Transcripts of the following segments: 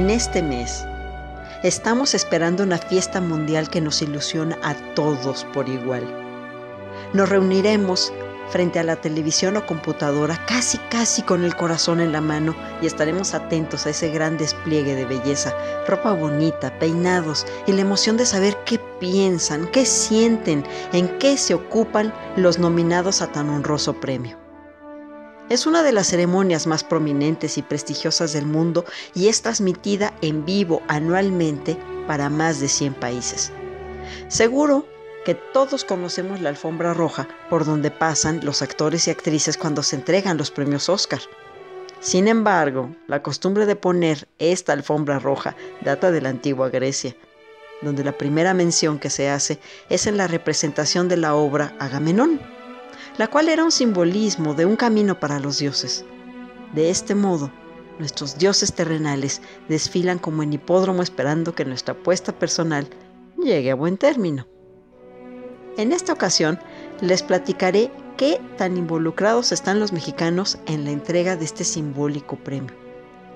En este mes estamos esperando una fiesta mundial que nos ilusiona a todos por igual. Nos reuniremos frente a la televisión o computadora casi casi con el corazón en la mano y estaremos atentos a ese gran despliegue de belleza, ropa bonita, peinados y la emoción de saber qué piensan, qué sienten, en qué se ocupan los nominados a tan honroso premio. Es una de las ceremonias más prominentes y prestigiosas del mundo y es transmitida en vivo anualmente para más de 100 países. Seguro que todos conocemos la alfombra roja por donde pasan los actores y actrices cuando se entregan los premios Oscar. Sin embargo, la costumbre de poner esta alfombra roja data de la antigua Grecia, donde la primera mención que se hace es en la representación de la obra Agamenón la cual era un simbolismo de un camino para los dioses. De este modo, nuestros dioses terrenales desfilan como en hipódromo esperando que nuestra apuesta personal llegue a buen término. En esta ocasión les platicaré qué tan involucrados están los mexicanos en la entrega de este simbólico premio.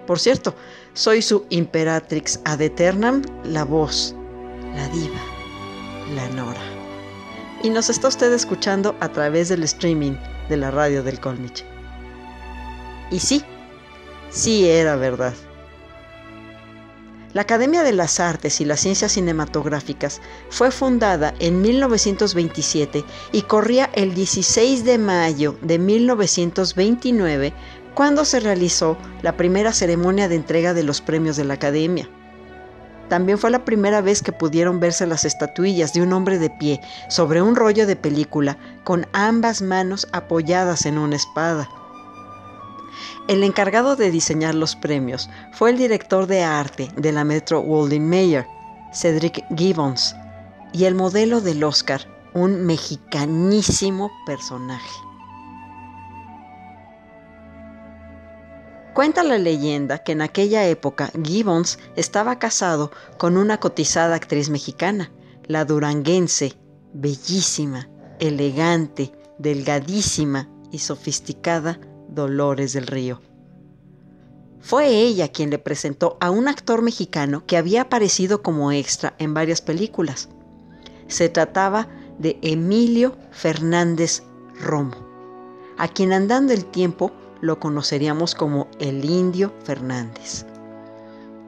Por cierto, soy su imperatrix ad eternam, la voz, la diva, la Nora y nos está usted escuchando a través del streaming de la radio del Colmich. Y sí, sí era verdad. La Academia de las Artes y las Ciencias Cinematográficas fue fundada en 1927 y corría el 16 de mayo de 1929 cuando se realizó la primera ceremonia de entrega de los premios de la Academia. También fue la primera vez que pudieron verse las estatuillas de un hombre de pie sobre un rollo de película con ambas manos apoyadas en una espada. El encargado de diseñar los premios fue el director de arte de la Metro Goldwyn Mayer, Cedric Gibbons, y el modelo del Oscar, un mexicanísimo personaje. Cuenta la leyenda que en aquella época Gibbons estaba casado con una cotizada actriz mexicana, la duranguense, bellísima, elegante, delgadísima y sofisticada Dolores del Río. Fue ella quien le presentó a un actor mexicano que había aparecido como extra en varias películas. Se trataba de Emilio Fernández Romo, a quien andando el tiempo lo conoceríamos como el Indio Fernández.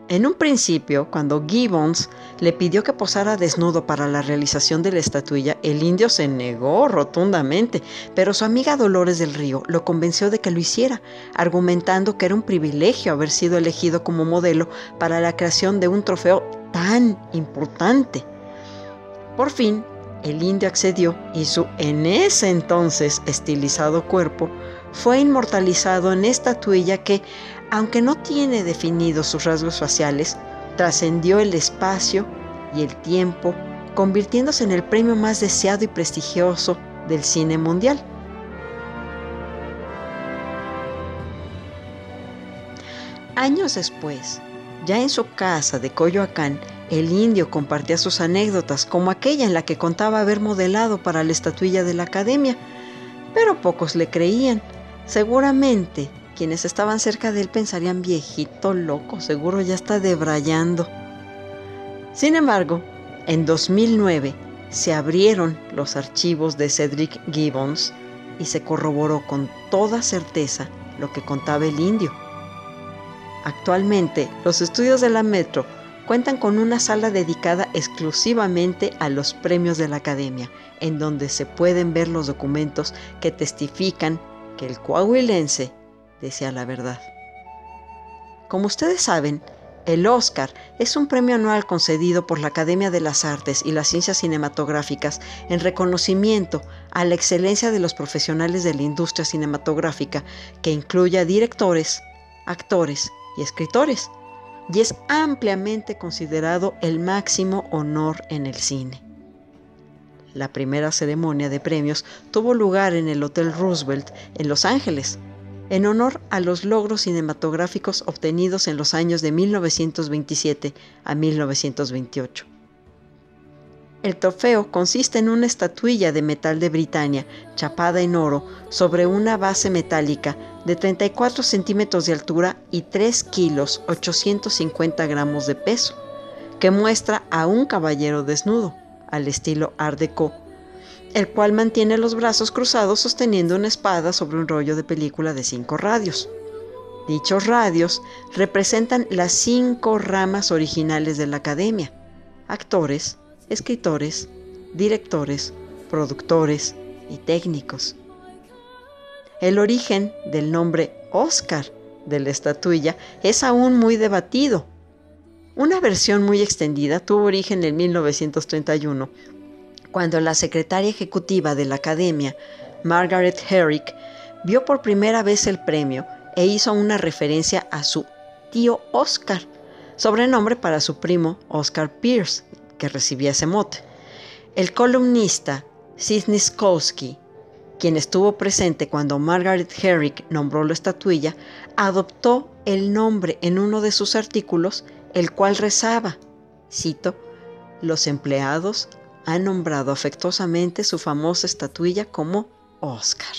En un principio, cuando Gibbons le pidió que posara desnudo para la realización de la estatuilla, el indio se negó rotundamente, pero su amiga Dolores del Río lo convenció de que lo hiciera, argumentando que era un privilegio haber sido elegido como modelo para la creación de un trofeo tan importante. Por fin, el indio accedió y su en ese entonces estilizado cuerpo fue inmortalizado en esta tuilla que, aunque no tiene definidos sus rasgos faciales, trascendió el espacio y el tiempo, convirtiéndose en el premio más deseado y prestigioso del cine mundial. Años después, ya en su casa de Coyoacán, el indio compartía sus anécdotas, como aquella en la que contaba haber modelado para la estatuilla de la academia, pero pocos le creían, Seguramente quienes estaban cerca de él pensarían viejito loco, seguro ya está debrayando. Sin embargo, en 2009 se abrieron los archivos de Cedric Gibbons y se corroboró con toda certeza lo que contaba el indio. Actualmente, los estudios de la Metro cuentan con una sala dedicada exclusivamente a los premios de la Academia, en donde se pueden ver los documentos que testifican que el coahuilense desea la verdad. Como ustedes saben, el Oscar es un premio anual concedido por la Academia de las Artes y las Ciencias Cinematográficas en reconocimiento a la excelencia de los profesionales de la industria cinematográfica que incluye a directores, actores y escritores, y es ampliamente considerado el máximo honor en el cine. La primera ceremonia de premios tuvo lugar en el Hotel Roosevelt en Los Ángeles, en honor a los logros cinematográficos obtenidos en los años de 1927 a 1928. El trofeo consiste en una estatuilla de metal de Britania, chapada en oro, sobre una base metálica de 34 centímetros de altura y 3 kilos 850 gramos de peso, que muestra a un caballero desnudo, al estilo Art Deco, el cual mantiene los brazos cruzados sosteniendo una espada sobre un rollo de película de cinco radios. Dichos radios representan las cinco ramas originales de la academia, actores, escritores, directores, productores y técnicos. El origen del nombre Oscar de la estatuilla es aún muy debatido. Una versión muy extendida tuvo origen en 1931, cuando la secretaria ejecutiva de la Academia, Margaret Herrick, vio por primera vez el premio e hizo una referencia a su tío Oscar, sobrenombre para su primo Oscar Pierce, que recibía ese mote. El columnista Sidney Skowski, quien estuvo presente cuando Margaret Herrick nombró la estatuilla, adoptó el nombre en uno de sus artículos, el cual rezaba, cito, los empleados han nombrado afectuosamente su famosa estatuilla como Oscar.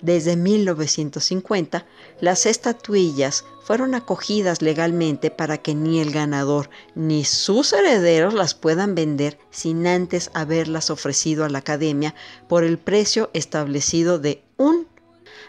Desde 1950, las estatuillas fueron acogidas legalmente para que ni el ganador ni sus herederos las puedan vender sin antes haberlas ofrecido a la academia por el precio establecido de un.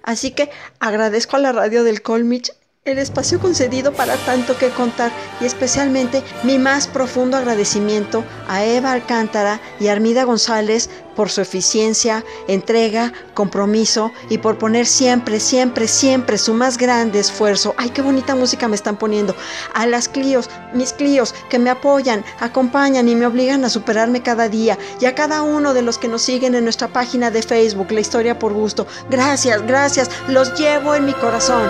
Así que agradezco a la radio del Colmich el espacio concedido para tanto que contar y especialmente mi más profundo agradecimiento a Eva Alcántara y Armida González por su eficiencia, entrega, compromiso y por poner siempre, siempre, siempre su más grande esfuerzo. Ay, qué bonita música me están poniendo. A las Clios, mis Clios, que me apoyan, acompañan y me obligan a superarme cada día. Y a cada uno de los que nos siguen en nuestra página de Facebook, La Historia por Gusto. Gracias, gracias. Los llevo en mi corazón.